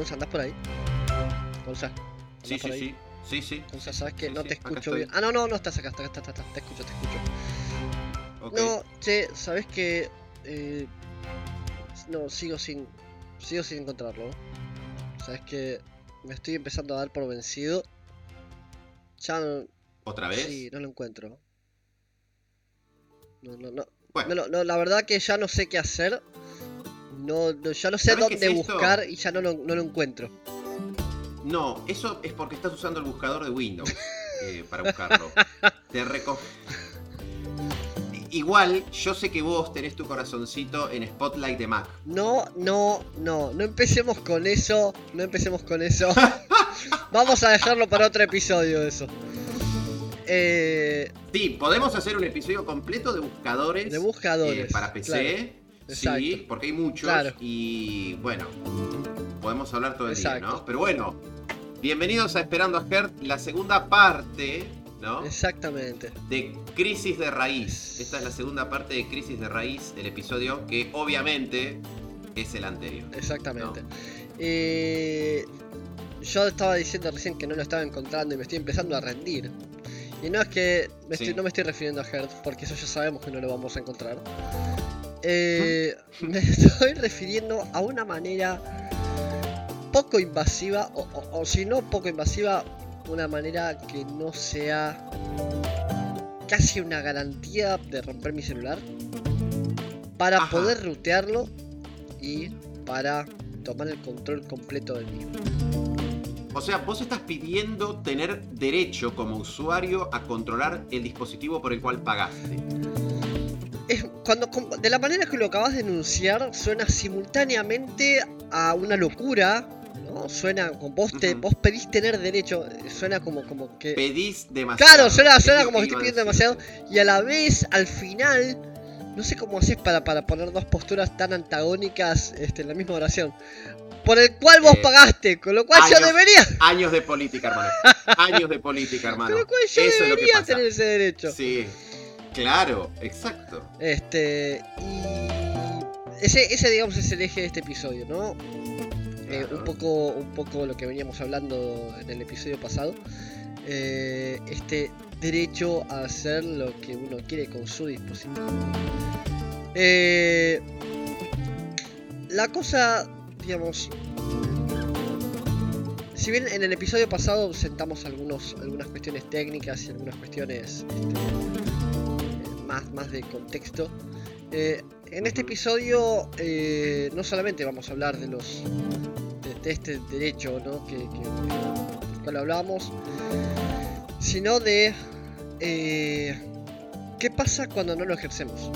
Gonza, ¿andás por ahí? Gonza. Sí, sí, sí. Sí, sí. Gonza, sabes que Sí, no sí, te acá escucho bien. Ah, no, no, no estás acá, estás, estás, estás, te escucho, te escucho. No, che, sabes que. Eh, no, sigo sin. Sigo sin encontrarlo. Sabes que me estoy empezando a dar por vencido. Ya no. ¿Otra vez? Sí, no lo encuentro. No, no, no. Bueno, No, no, la verdad que ya no sé qué hacer. No, no- ya no sé ¿Sabes qué dónde es buscar y ya no lo, no lo encuentro. no, eso es porque estás usando el buscador de Windows eh, para buscarlo. Te reco... Igual, yo sé que vos tenés tu corazoncito en Spotlight de Mac. No, no, no, no empecemos con eso, no empecemos con eso. Vamos a dejarlo para otro episodio eso. Eh, Sí, podemos hacer un episodio completo de buscadores. de buscadores. eh, para PC. claro, sí, porque hay muchos. Claro. Y bueno, podemos hablar todo el día. ¿no? Pero bueno, bienvenidos a Esperando a Gert, la segunda parte, ¿no? Exactamente. de Crisis de Raíz. Esta es la segunda parte de Crisis de Raíz, el episodio que obviamente es el anterior. Exactamente. Eh, yo estaba diciendo recién que no lo estaba encontrando y me estoy empezando a rendir. Y no es que me Sí. estoy- no me estoy refiriendo a Hertz, porque eso ya sabemos que no lo vamos a encontrar. Eh, me estoy refiriendo a una manera poco invasiva, o, o- o si no poco invasiva, una manera que no sea casi una garantía de romper mi celular para Ajá. poder rutearlo y para tomar el control completo del mismo. O sea, vos estás pidiendo tener derecho como usuario a controlar el dispositivo por el cual pagaste. Cuando, de la manera que lo acabas de enunciar, suena simultáneamente a una locura. ¿no? Suena como vos, te, vos pedís tener derecho. Suena como, como que. Pedís demasiado. Claro, suena, suena como que estoy pidiendo demasiado. Y a la vez, al final, no sé cómo haces para, para poner dos posturas tan antagónicas este, en la misma oración. Por el cual vos Eh, pagaste, con lo cual yo años. debería. Años de política, hermano. Años de política, hermano. Con lo cual yo Eso es lo que debería pasa. tener ese derecho. Sí, claro, exacto. Este. Y. Ese, ese, digamos, es el eje de este episodio, ¿no? Eh, un, poco, un poco lo que veníamos hablando en el episodio pasado. Eh, este derecho a hacer lo que uno quiere con su dispositivo. Eh, la cosa, digamos. Si bien en el episodio pasado sentamos algunos, algunas cuestiones técnicas y algunas cuestiones este, más, más de contexto, eh, en este episodio eh, no solamente vamos a hablar de los de, de este derecho ¿no? que, que- del cual hablábamos, sino de eh, qué pasa cuando no lo ejercemos.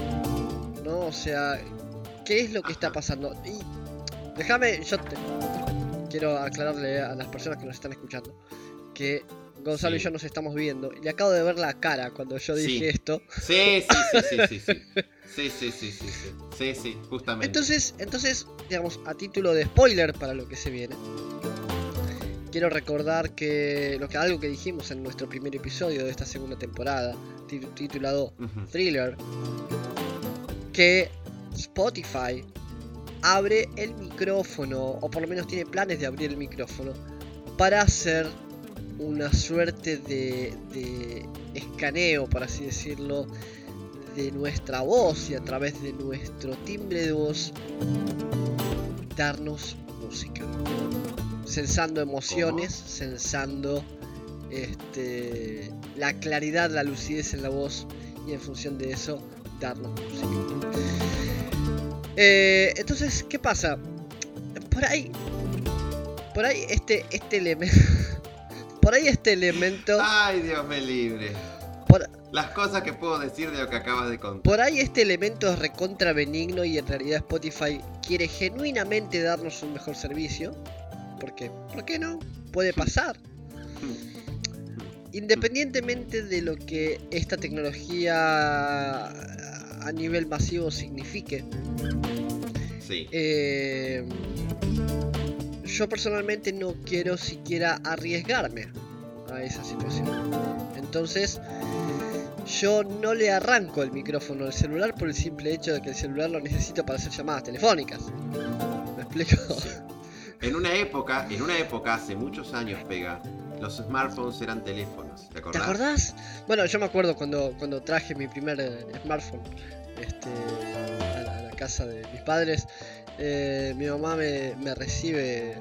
¿no? O sea, qué es lo que está pasando. Y déjame, yo te- quiero aclararle a las personas que nos están escuchando que Gonzalo y yo nos estamos viendo y le acabo de ver la cara cuando yo dije esto. Sí, sí, sí, sí, sí, sí. Sí, sí, sí, sí, sí. Sí, sí, justamente. Entonces, entonces, digamos, a título de spoiler para lo que se viene, quiero recordar que, lo que algo que dijimos en nuestro primer episodio de esta segunda temporada, ti- titulado. Thriller, que Spotify abre el micrófono, o por lo menos tiene planes de abrir el micrófono, para hacer una suerte de, de escaneo, por así decirlo, de nuestra voz y a través de nuestro timbre de voz, darnos música. Sensando emociones, sensando este, la claridad, la lucidez en la voz y en función de eso darnos música. Eh, entonces, ¿qué pasa? Por ahí, por ahí este, este elemento, por ahí este elemento, Ay, Dios me libre. por, Las cosas que puedo decir de lo que acabas de contar. por ahí este elemento es recontra benigno y en realidad Spotify quiere genuinamente darnos un mejor servicio. Porque, ¿por qué no? Puede pasar. Independientemente de lo que esta tecnología a nivel masivo signifique, Sí. eh, yo personalmente no quiero siquiera arriesgarme a esa situación. Entonces, yo no le arranco el micrófono al celular por el simple hecho de que el celular lo necesito para hacer llamadas telefónicas. ¿Me explico? En una época, en una época, hace muchos años, pega, los smartphones eran teléfonos. ¿Te acordás? ¿Te acordás? Bueno, yo me acuerdo cuando, cuando traje mi primer smartphone este, a, la, a la casa de mis padres. Eh, mi mamá me, me recibe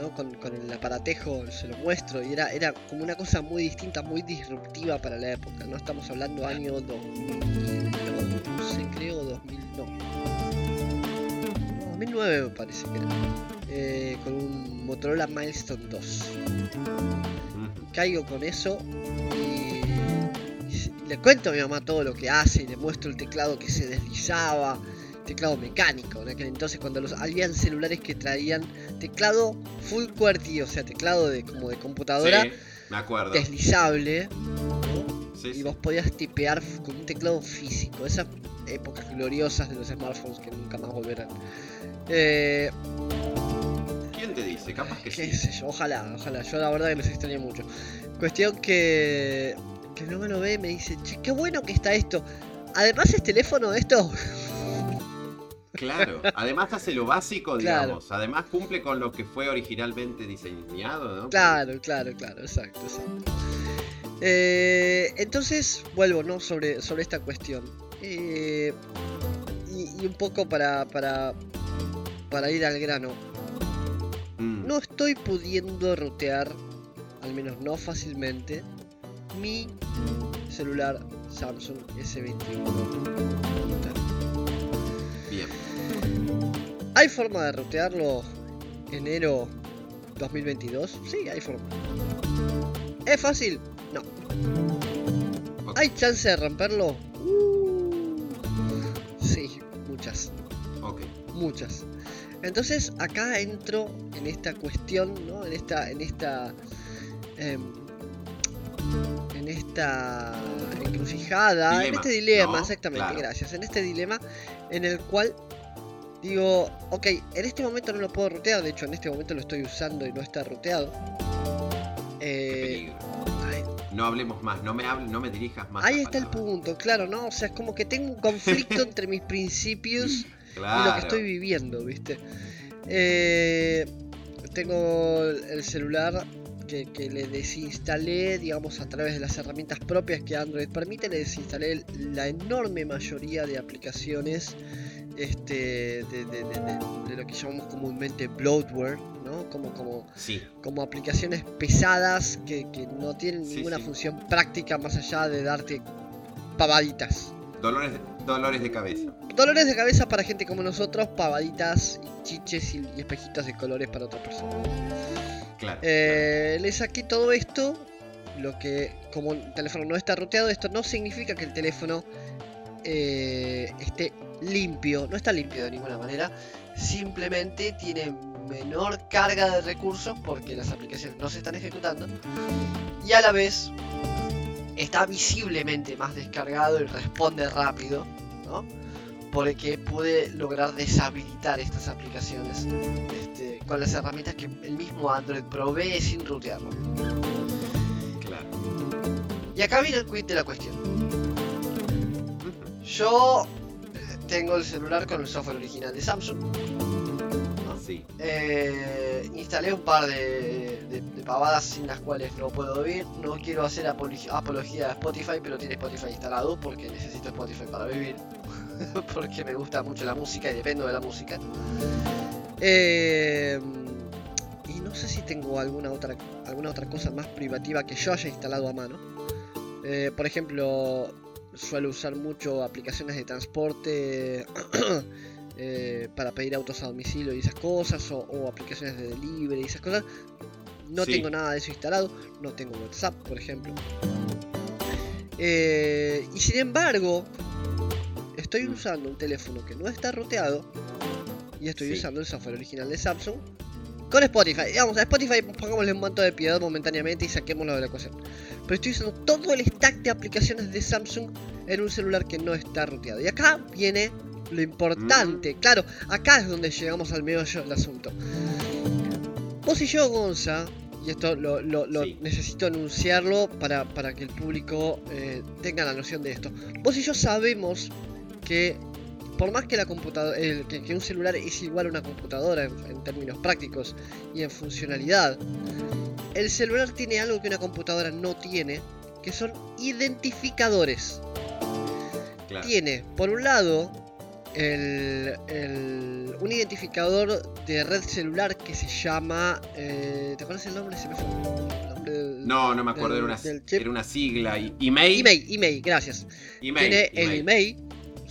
¿no? con, con el aparatejo, se lo muestro y era, era como una cosa muy distinta, muy disruptiva para la época. No estamos hablando año 2000, no, no sé, creo 2000, no. No, 2009 me parece que era. Eh, con un Motorola Milestone 2 Ujú. caigo con eso y, y le cuento a mi mamá todo lo que hace y le muestro el teclado que se deslizaba, teclado mecánico. En aquel entonces cuando los habían celulares que traían teclado full QWERTY, o sea, teclado de como de computadora Sí, me acuerdo. deslizable ¿no? Sí, y sí. vos podías tipear con un teclado físico. Esas épocas gloriosas de los smartphones que nunca más volverán. Eh, ¿Quién te dice? Capaz que qué sé yo, ojalá, ojalá. Yo la verdad que los extraño mucho. Cuestión que. Que mi mamá lo ve me dice, che, qué bueno que está esto. Además es teléfono esto. Claro. Además hace lo básico, Claro. digamos. Además cumple con lo que fue originalmente diseñado, ¿no? Claro, claro, claro, exacto, exacto. Eh, entonces, vuelvo, ¿no? Sobre, sobre esta cuestión. Eh, y, y un poco para, para, para ir al grano. Mm. No estoy pudiendo rotear, al menos no fácilmente, mi celular Samsung S21. ¿Hay forma de rotearlo enero 2022? Sí, hay forma. ¿Es fácil? No. ¿Hay chance de romperlo? Uh, sí, muchas. Ok. muchas. Entonces acá entro en esta cuestión, ¿no? En esta, en esta, em, en esta encrucijada, en este dilema, ¿no? exactamente, Claro. gracias, en este dilema en el cual digo, ok, en este momento no lo puedo rutear, de hecho en este momento lo estoy usando y no está ruteado. Eh, ay, No hablemos más, no me hables, no me dirijas más. ahí está el punto, claro, ¿no? O sea, es como que tengo un conflicto entre mis principios Claro. y lo que estoy viviendo, ¿viste? Eh, tengo el celular que, que le desinstalé, digamos, a través de las herramientas propias que Android permite, le desinstalé la enorme mayoría de aplicaciones este, de, de- de- de- de lo que llamamos comúnmente bloatware, ¿no? Como, como, Sí, como aplicaciones pesadas que, que no tienen Sí, ninguna sí. función práctica más allá de darte pavaditas. dolores, dolores de cabeza. Dolores de cabeza para gente como nosotros, pavaditas y chiches y, y espejitos de colores para otras personas. Claro. Eh, le saqué todo esto, lo que como el teléfono no está roteado, esto no significa que el teléfono eh, esté limpio, no está limpio de ninguna manera, simplemente tiene menor carga de recursos porque las aplicaciones no se están ejecutando y a la vez está visiblemente más descargado y responde rápido, ¿no? Porque pude lograr deshabilitar estas aplicaciones este, con las herramientas que el mismo Android provee sin rutearlo. Claro. Y acá viene el quid de la cuestión. Yo tengo el celular con el software original de Samsung. Sí. Eh, instalé un par de, de- de pavadas sin las cuales no puedo vivir. No quiero hacer apología a Spotify, pero tiene Spotify instalado porque necesito Spotify para vivir. porque me gusta mucho la música y dependo de la música. Eh, y no sé si tengo alguna otra, alguna otra cosa más privativa que yo haya instalado a mano. Eh, por ejemplo, suelo usar mucho aplicaciones de transporte eh, para pedir autos a domicilio y esas cosas, o, o aplicaciones de delivery y esas cosas. No Sí. tengo nada de eso instalado, no tengo WhatsApp, por ejemplo. Eh, y sin embargo, estoy Mm. usando un teléfono que no está ruteado y estoy Sí. usando el software original de Samsung con Spotify. Digamos, a Spotify pongámosle un manto de piedad momentáneamente y saquémoslo de la ecuación. Pero estoy usando todo el stack de aplicaciones de Samsung en un celular que no está ruteado. Y acá viene lo importante. Claro, acá es donde llegamos al meollo del asunto. Vos y yo, Gonza, y esto lo, lo- lo Sí. necesito anunciarlo para, para que el público eh, tenga la noción de esto. Vos y yo sabemos que por más que, la computadora, que, un celular es igual a una computadora en, términos prácticos y en funcionalidad, el celular tiene algo que una computadora no tiene, que son identificadores. Tiene, por un lado, el, un identificador de red celular que se llama... Eh, ¿Te acuerdas el nombre? Se me fue. no, no me acuerdo, era, una, era, una, sigla. ¿Email? Email, email, gracias. Tiene el email,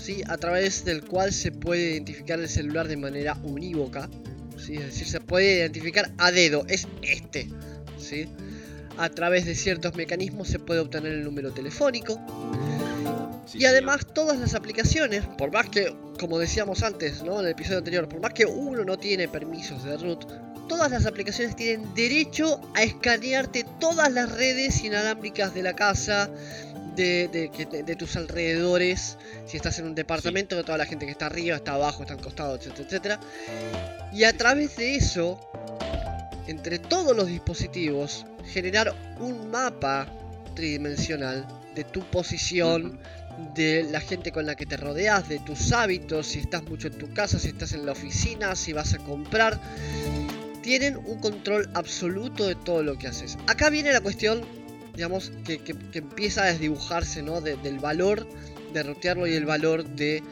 ¿sí? a través del cual se puede identificar el celular de manera unívoca. ¿sí? Es decir, se puede identificar a dedo, es este. ¿sí? A través de ciertos mecanismos se puede obtener el número telefónico y además todas las aplicaciones, por más que, como decíamos antes, ¿no? En el episodio anterior, por más que uno no tiene permisos de root, todas las aplicaciones tienen derecho a escanearte todas las redes inalámbricas de la casa, de, tus alrededores, si estás en un departamento, de toda la gente que está arriba, está abajo, está al costado, etcétera, etcétera. Y a través de eso, entre todos los dispositivos, generar un mapa tridimensional de tu posición, de la gente con la que te rodeas, de tus hábitos, si estás mucho en tu casa, si estás en la oficina, si vas a comprar. Tienen un control absoluto de todo lo que haces. Acá viene la cuestión, digamos, que, empieza a desdibujarse, ¿no? del valor de rotearlo y el valor de,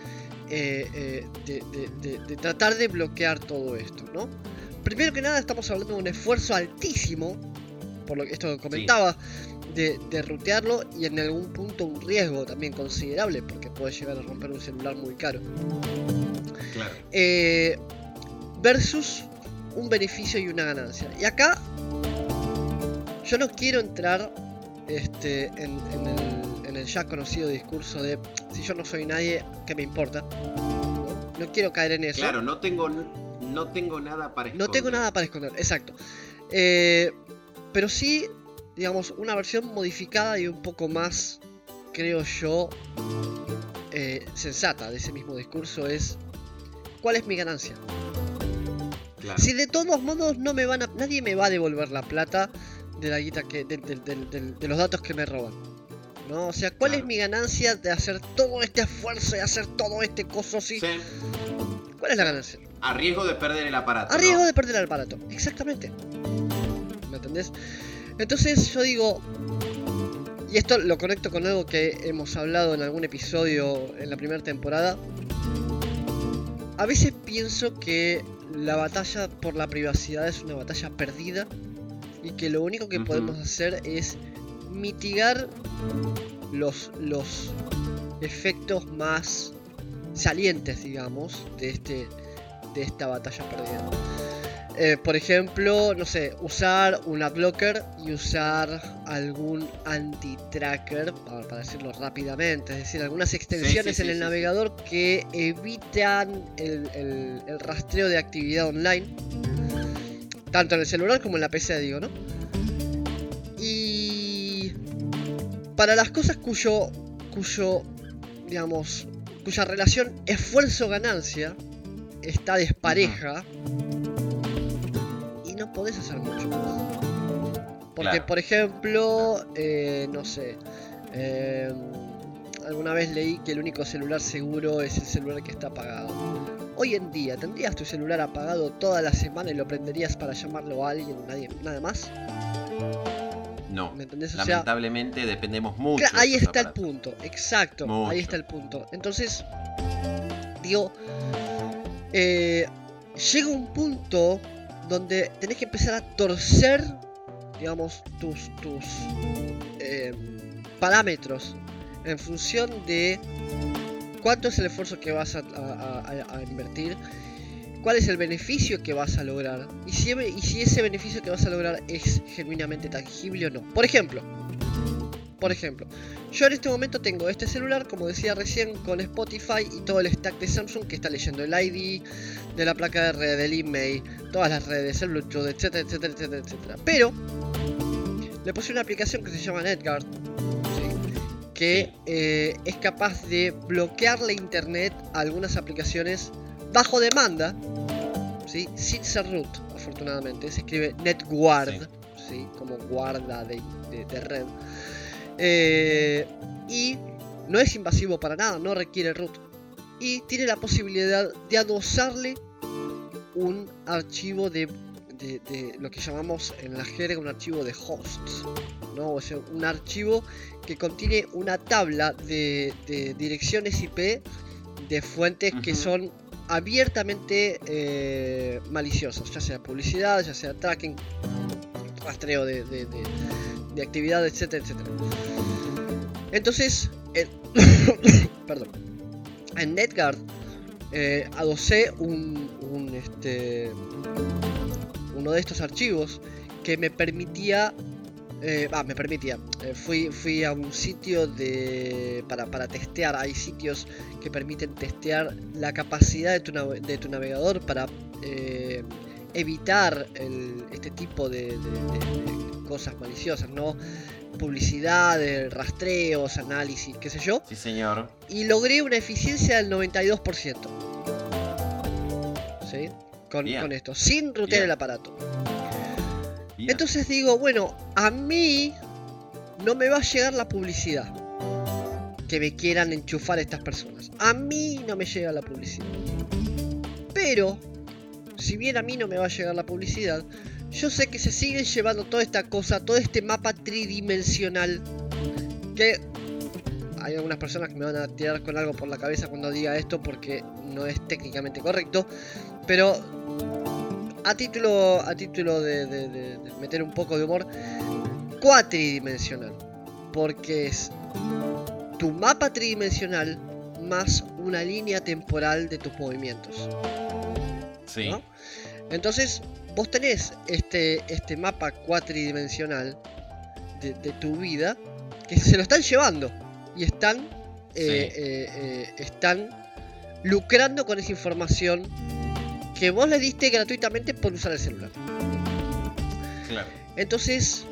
eh, eh, de, tratar de bloquear todo esto, ¿no? Primero que nada estamos hablando de un esfuerzo altísimo, por lo que esto comentaba, de, de rutearlo y en algún punto un riesgo también considerable porque puede llegar a romper un celular muy caro. Eh, versus un beneficio y una ganancia. Y acá yo no quiero entrar este, en, el, ya conocido discurso de si yo no soy nadie, ¿qué me importa? No, quiero caer en eso. Claro, no tengo, no tengo nada para esconder. No tengo nada para esconder, exacto. Eh, pero sí digamos, una versión modificada y un poco más, creo yo, eh, sensata de ese mismo discurso es, ¿cuál es mi ganancia? Si de todos modos no me van a, nadie me va a devolver la plata de la guita que, de, los datos que me roban. ¿no? O sea, ¿cuál es mi ganancia de hacer todo este esfuerzo y hacer todo este coso así? ¿Cuál es la ganancia? A riesgo de perder el aparato. A riesgo de perder el aparato, exactamente. ¿Me entendés? Entonces yo digo, y esto lo conecto con algo que hemos hablado en algún episodio en la primera temporada, a veces pienso que la batalla por la privacidad es una batalla perdida y que lo único que podemos hacer es mitigar los, los efectos más salientes, digamos, de, este, de esta batalla perdida. Eh, por ejemplo, no sé, usar un adblocker y usar algún anti-tracker, para, decirlo rápidamente, es decir, algunas extensiones en el navegador que evitan el, rastreo de actividad online, tanto en el celular como en la PC, digo, ¿no? Y para las cosas cuyo, cuyo, digamos, cuya relación esfuerzo-ganancia está despareja no podés hacer mucho más. Porque, por ejemplo, eh, no sé, eh, alguna vez leí que el único celular seguro es el celular que está apagado. Hoy en día, ¿tendrías tu celular apagado toda la semana y lo prenderías para llamarlo a alguien, nadie, nada más? No. Lamentablemente dependemos mucho. ahí está el punto, exacto. Ahí está el punto. Entonces, digo, eh, llega un punto donde tenés que empezar a torcer, digamos, tus, tus eh, parámetros en función de cuánto es el esfuerzo que vas a, invertir, cuál es el beneficio que vas a lograr y si, y si ese beneficio que vas a lograr es genuinamente tangible o no. Por ejemplo, por ejemplo, yo en este momento tengo este celular, como decía recién, con Spotify y todo el stack de Samsung que está leyendo el ID de la placa de red, del email, todas las redes, el Bluetooth, etcétera, etcétera, etcétera, etcétera. Pero le puse una aplicación que se llama NetGuard, que eh, es capaz de bloquear la internet a algunas aplicaciones bajo demanda, ¿sí? sin ser root, afortunadamente. Se escribe NetGuard, sí. como guarda de, de red. Eh, y no es invasivo para nada, no requiere root. y tiene la posibilidad de adosarle un archivo de, lo que llamamos en la jerga un archivo de hosts, ¿no? o sea, un archivo que contiene una tabla de, direcciones IP de fuentes que son abiertamente eh, maliciosas, ya sea publicidad, ya sea tracking, rastreo de, de, actividad, etcétera, etcétera. Entonces, perdón, en NetGuard eh, adosé un, un, este, uno de estos archivos que me permitía eh, me permitía. Eh, fui, fui a un sitio de, para, para, testear. Hay sitios que permiten testear la capacidad de tu, de tu navegador para eh, evitar este tipo de, cosas maliciosas, ¿no? Publicidad, rastreos, análisis, qué sé yo. Sí, señor. Y logré una eficiencia del 92%. ¿Sí? Con, esto, sin rutear el aparato. Entonces digo, bueno, a mí no me va a llegar la publicidad que me quieran enchufar estas personas. A mí no me llega la publicidad. Pero, si bien a mí no me va a llegar la publicidad, yo sé que se sigue llevando toda esta cosa, todo este mapa tridimensional que hay algunas personas que me van a tirar con algo por la cabeza cuando diga esto porque no es técnicamente correcto, pero a título, a título de, meter un poco de humor, cuatridimensional. Porque es tu mapa tridimensional más una línea temporal de tus movimientos. Sí. Entonces, vos tenés este, este mapa cuatridimensional de, tu vida que se lo están llevando y están, eh, eh, eh, están lucrando con esa información que vos le diste gratuitamente por usar el celular. Claro. Entonces,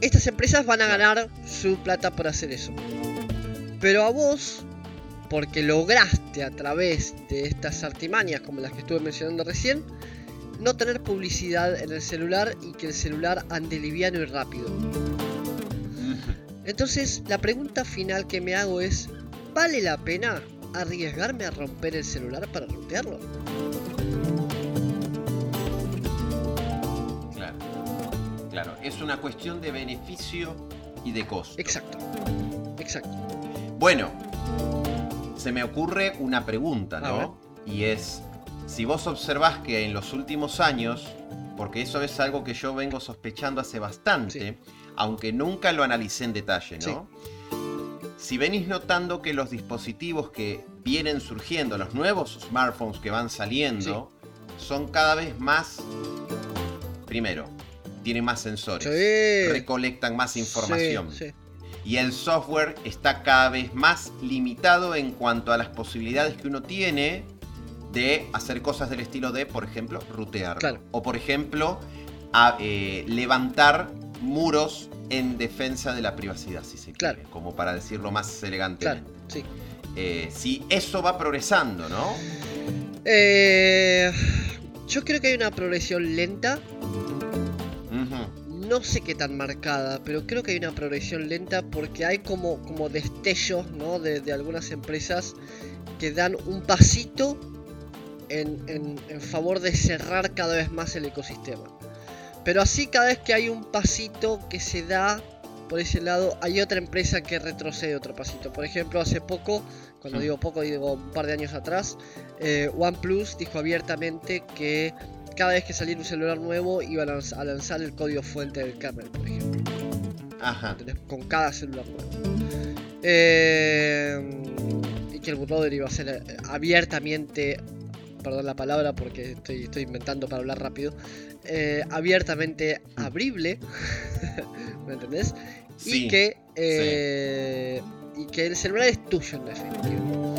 estas empresas van a ganar su plata por hacer eso. Pero a vos, porque lograste a través de estas artimañas como las que estuve mencionando recién, no tener publicidad en el celular y que el celular ande liviano y rápido. Entonces, la pregunta final que me hago es, ¿vale la pena arriesgarme a romper el celular para romperlo? Claro, claro, es una cuestión de beneficio y de costo. Exacto, exacto. Bueno, se me ocurre una pregunta, ¿no? Y es, si vos observás que en los últimos años, porque eso es algo que yo vengo sospechando hace bastante, aunque nunca lo analicé en detalle, ¿no? Si venís notando que los dispositivos que vienen surgiendo, los nuevos smartphones que van saliendo, son cada vez más, primero, tienen más sensores, recolectan más información. y el software está cada vez más limitado en cuanto a las posibilidades que uno tiene de hacer cosas del estilo de, por ejemplo, rutear. O por ejemplo, eh, levantar muros en defensa de la privacidad, si se quiere, como para decirlo más elegantemente. Claro, sí. Eh, si eso va progresando, ¿no? Eh, yo creo que hay una progresión lenta. No sé qué tan marcada, pero creo que hay una progresión lenta porque hay como, como destellos ¿no? de, algunas empresas que dan un pasito en, en favor de cerrar cada vez más el ecosistema. Pero así cada vez que hay un pasito que se da por ese lado, hay otra empresa que retrocede otro pasito. Por ejemplo, hace poco, cuando digo poco, digo un par de años atrás, eh, OnePlus dijo abiertamente que cada vez que saliera un celular nuevo iban a lanzar el código fuente del kernel, por ejemplo. Ajá. Con cada celular nuevo. Eh, y que el bootloader iba a ser eh, abiertamente perdón la palabra porque estoy, estoy inventando para hablar rápido, eh, abiertamente abrible, ¿me entendés? y, que, eh, y que el celular es tuyo en definitiva.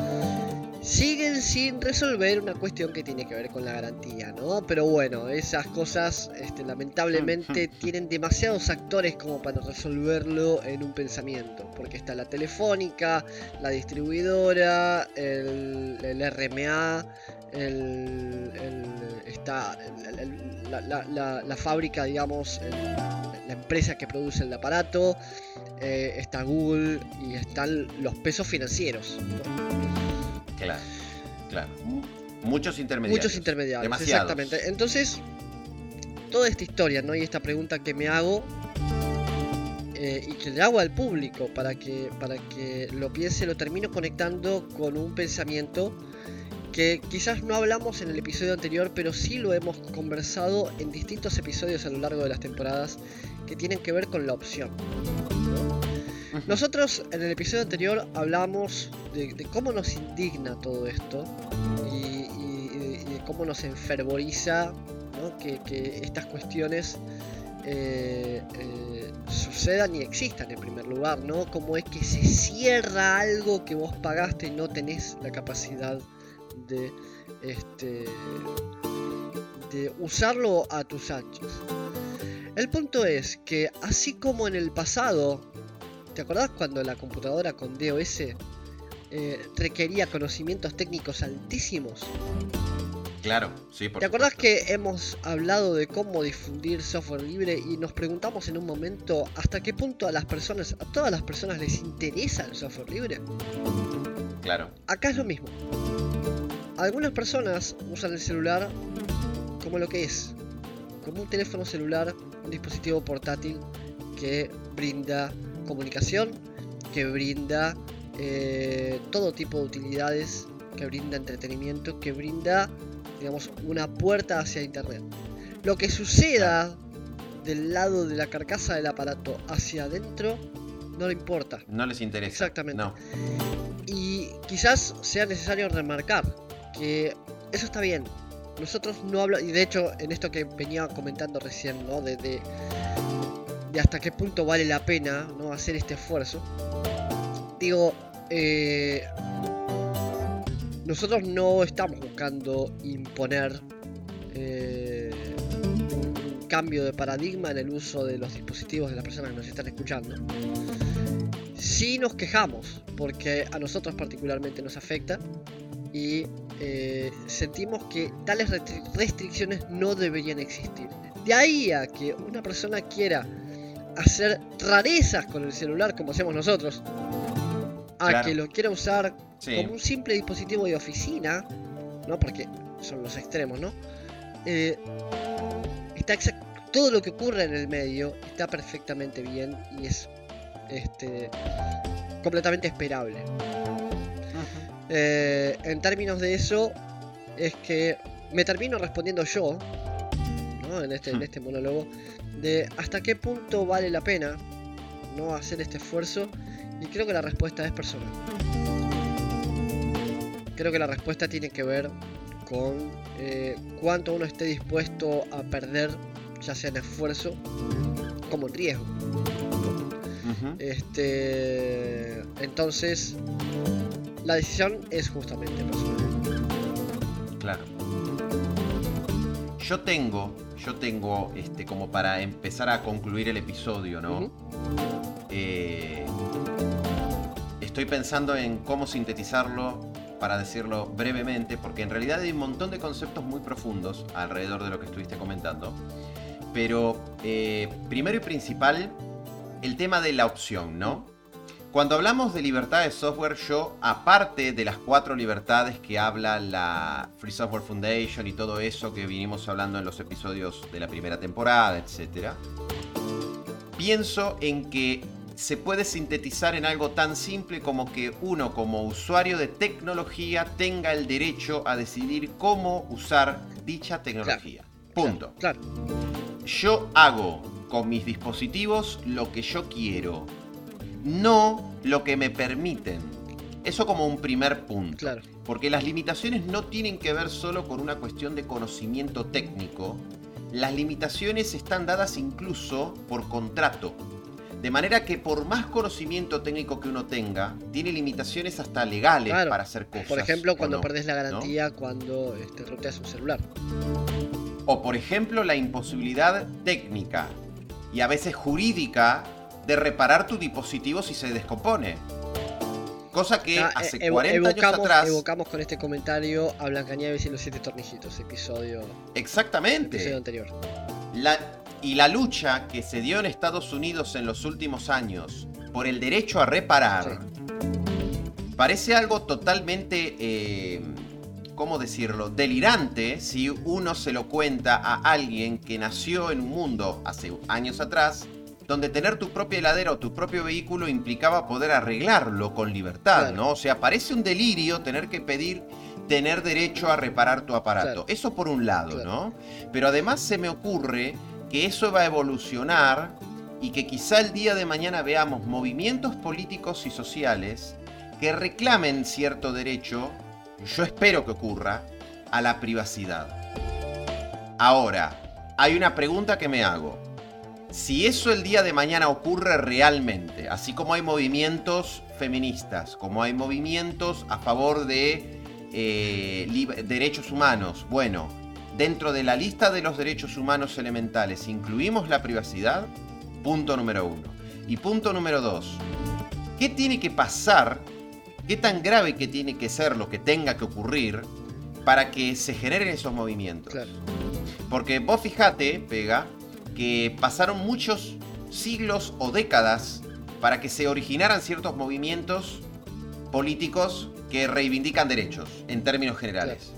Siguen sin resolver una cuestión que tiene que ver con la garantía, ¿no? Pero bueno, esas cosas este, lamentablemente tienen demasiados actores como para resolverlo en un pensamiento. Porque está la telefónica, la distribuidora, el, el RMA, el, está la, fábrica, digamos, la empresa que produce el aparato, eh, está Google y están los pesos financieros. Claro, claro. Muchos intermediarios. Muchos intermediarios, exactamente. Entonces, toda esta historia, ¿no? Y esta pregunta que me hago eh, y que le hago al público para que, para que lo piense, lo termino conectando con un pensamiento que quizás no hablamos en el episodio anterior, pero sí lo hemos conversado en distintos episodios a lo largo de las temporadas que tienen que ver con la opción. Nosotros en el episodio anterior hablamos de, cómo nos indigna todo esto y, de cómo nos enfervoriza que, estas cuestiones eh, eh, sucedan y existan en primer lugar, ¿no? Como es que se cierra algo que vos pagaste y no tenés la capacidad de, este, de usarlo a tus anchos. El punto es que así como en el pasado, ¿te acordás cuando la computadora con DOS eh, requería conocimientos técnicos altísimos? Claro, sí, por ¿Te acordás que hemos hablado de cómo difundir software libre y nos preguntamos en un momento hasta qué punto a las personas, a todas las personas les interesa el software libre? Claro. Acá es lo mismo. Algunas personas usan el celular como lo que es, como un teléfono celular, un dispositivo portátil que brinda comunicación, que brinda eh, todo tipo de utilidades, que brinda entretenimiento, que brinda, digamos, una puerta hacia Internet. Lo que suceda del lado de la carcasa del aparato hacia adentro no le importa. No les interesa. Exactamente. Y quizás sea necesario remarcar que eso está bien. Nosotros no hablamos, y de hecho en esto que venía comentando recién, ¿no? De, de, hasta qué punto vale la pena ¿no? hacer este esfuerzo. Digo, eh, nosotros no estamos buscando imponer eh, un cambio de paradigma en el uso de los dispositivos de las personas que nos están escuchando. Sí nos quejamos, porque a nosotros particularmente nos afecta y eh, sentimos que tales restricciones no deberían existir. De ahí a que una persona quiera hacer rarezas con el celular como hacemos nosotros, a que lo quiera usar como un simple dispositivo de oficina, ¿no? Porque son los extremos, ¿no? Eh, está todo lo que ocurre en el medio está perfectamente bien y es este, completamente esperable. Eh, en términos de eso, es que me termino respondiendo yo, en, este, en hmm. este monólogo, de hasta qué punto vale la pena no hacer este esfuerzo. Y creo que la respuesta es personal. Creo que la respuesta tiene que ver con eh, cuánto uno esté dispuesto a perder, ya sea en esfuerzo como en riesgo. Este, entonces, la decisión es justamente personal. Claro. Yo tengo, yo tengo, este, como para empezar a concluir el episodio, ¿no? Eh, estoy pensando en cómo sintetizarlo para decirlo brevemente, porque en realidad hay un montón de conceptos muy profundos alrededor de lo que estuviste comentando. Pero eh, primero y principal, el tema de la opción, ¿no? Cuando hablamos de libertad de software, yo, aparte de las cuatro libertades que habla la Free Software Foundation y todo eso que vinimos hablando en los episodios de la primera temporada, etc., pienso en que se puede sintetizar en algo tan simple como que uno como usuario de tecnología tenga el derecho a decidir cómo usar dicha tecnología. Punto. claro. Yo hago con mis dispositivos lo que yo quiero no lo que me permiten. Eso como un primer punto. Claro. Porque las limitaciones no tienen que ver solo con una cuestión de conocimiento técnico. Las limitaciones están dadas incluso por contrato. De manera que por más conocimiento técnico que uno tenga, tiene limitaciones hasta legales para hacer cosas. Por ejemplo, cuando perdés la garantía cuando este, roteas un celular. O por ejemplo, la imposibilidad técnica y a veces jurídica de reparar tu dispositivo si se descompone. Cosa que ah, hace 40 años atrás. Evocamos con este comentario a Blancanieves y los siete tornillitos, episodio. Exactamente. Episodio anterior. La, y la lucha que se dio en Estados Unidos en los últimos años por el derecho a reparar. parece algo totalmente, eh, ¿cómo decirlo?, delirante si uno se lo cuenta a alguien que nació en un mundo hace años atrás, donde tener tu propia heladera o tu propio vehículo implicaba poder arreglarlo con libertad, ¿no? O sea, parece un delirio tener que pedir tener derecho a reparar tu aparato. Eso por un lado, ¿no? Pero además se me ocurre que eso va a evolucionar y que quizá el día de mañana veamos movimientos políticos y sociales que reclamen cierto derecho, yo espero que ocurra, a la privacidad. Ahora, hay una pregunta que me hago. Si eso el día de mañana ocurre realmente, así como hay movimientos feministas, como hay movimientos a favor de eh, derechos humanos, bueno, dentro de la lista de los derechos humanos elementales incluimos la privacidad, punto número uno. Y punto número dos, ¿qué tiene que pasar? ¿Qué tan grave que tiene que ser lo que tenga que ocurrir para que se generen esos movimientos? Porque vos fijate, pega, que pasaron muchos siglos o décadas para que se originaran ciertos movimientos políticos que reivindican derechos, en términos generales.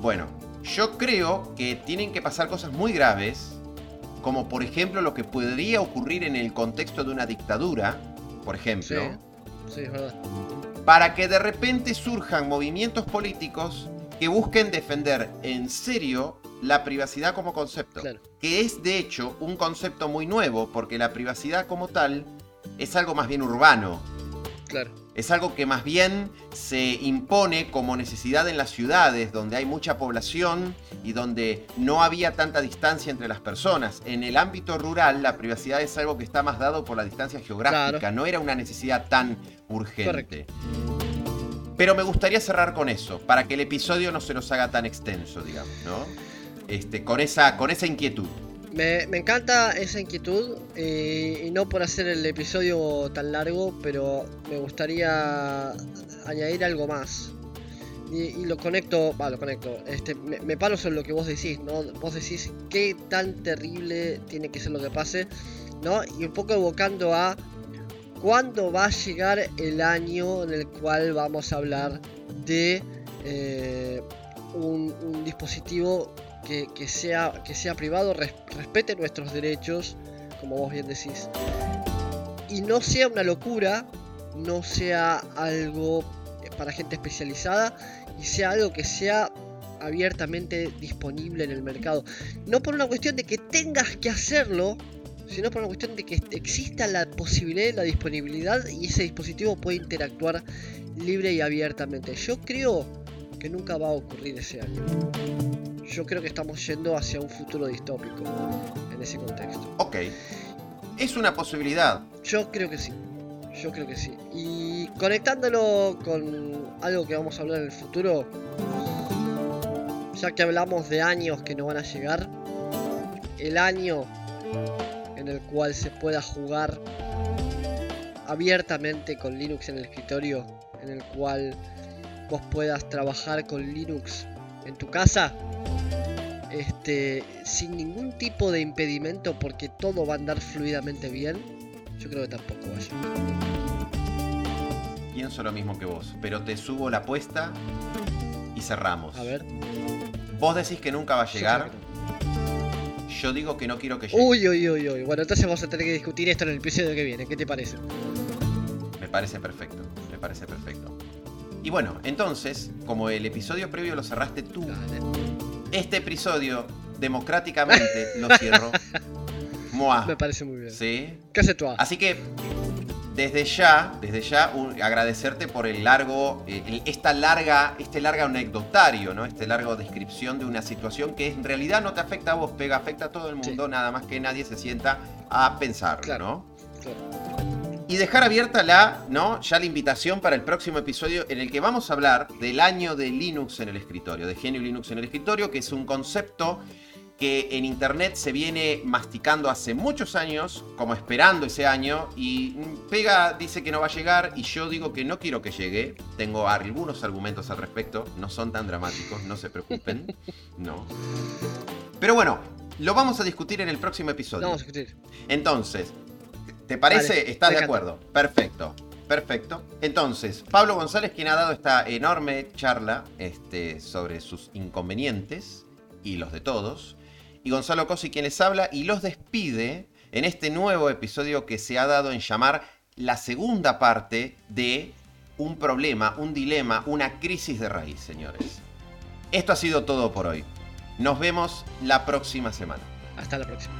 Bueno, yo creo que tienen que pasar cosas muy graves, como por ejemplo lo que podría ocurrir en el contexto de una dictadura, por ejemplo. Sí, verdad. Para que de repente surjan movimientos políticos que busquen defender en serio la privacidad como concepto. Que es de hecho un concepto muy nuevo, porque la privacidad como tal es algo más bien urbano. Claro. Es algo que más bien se impone como necesidad en las ciudades, donde hay mucha población y donde no había tanta distancia entre las personas. En el ámbito rural, la privacidad es algo que está más dado por la distancia geográfica, no era una necesidad tan urgente. Pero me gustaría cerrar con eso, para que el episodio no se nos haga tan extenso, digamos, ¿no? Este, con, esa, con esa inquietud. Me, encanta esa inquietud eh, y no por hacer el episodio tan largo, pero me gustaría añadir algo más. Y, lo conecto, va, lo conecto. Este, me, paro sobre lo que vos decís, ¿no? Vos decís qué tan terrible tiene que ser lo que pase, ¿no? Y un poco evocando a cuándo va a llegar el año en el cual vamos a hablar de eh, un dispositivo que, sea, que sea privado, respete nuestros derechos, como vos bien decís. Y no sea una locura, no sea algo para gente especializada y sea algo que sea abiertamente disponible en el mercado. No por una cuestión de que tengas que hacerlo, sino por una cuestión de que exista la posibilidad la disponibilidad y ese dispositivo puede interactuar libre y abiertamente. Yo creo que nunca va a ocurrir ese año yo creo que estamos yendo hacia un futuro distópico en ese contexto. Ok. Es una posibilidad. Yo creo que sí. Yo creo que sí. Y conectándolo con algo que vamos a hablar en el futuro, ya que hablamos de años que no van a llegar, el año en el cual se pueda jugar abiertamente con Linux en el escritorio, en el cual vos puedas trabajar con Linux en tu casa, este, sin ningún tipo de impedimento porque todo va a andar fluidamente bien, yo creo que tampoco va a llegar. Pienso lo mismo que vos, pero te subo la apuesta y cerramos. A ver. Vos decís que nunca va a llegar. Yo, digo que no quiero que llegue. Uy, uy, uy, uy. Bueno, entonces vamos a tener que discutir esto en el episodio que viene. ¿Qué te parece? Me parece perfecto. Me parece perfecto. Y bueno, entonces, como el episodio previo lo cerraste tú, este episodio democráticamente lo cierro. Moa. Me parece muy bien. Sí. ¿Qué hace tú? Así que desde ya, desde ya agradecerte por el largo, eh, esta larga, este largo anecdotario, ¿no? Este largo descripción de una situación que en realidad no te afecta a vos, pega, afecta a todo el mundo, nada más que nadie se sienta a pensar, ¿no? Y dejar abierta la, ¿no? ya la invitación para el próximo episodio en el que vamos a hablar del año de Linux en el escritorio, de genio Linux en el escritorio, que es un concepto que en internet se viene masticando hace muchos años, como esperando ese año, y Pega dice que no va a llegar, y yo digo que no quiero que llegue. Tengo algunos argumentos al respecto, no son tan dramáticos, no se preocupen. No. Pero bueno, lo vamos a discutir en el próximo episodio. vamos a discutir. Entonces, ¿Te parece? ¿Estás de acuerdo? Perfecto. Perfecto. Entonces, Pablo González, quien ha dado esta enorme charla este, sobre sus inconvenientes y los de todos, y Gonzalo Cosi, quien les habla y los despide en este nuevo episodio que se ha dado en llamar la segunda parte de un problema, un dilema, una crisis de raíz, señores. Esto ha sido todo por hoy. Nos vemos la próxima semana. Hasta la próxima.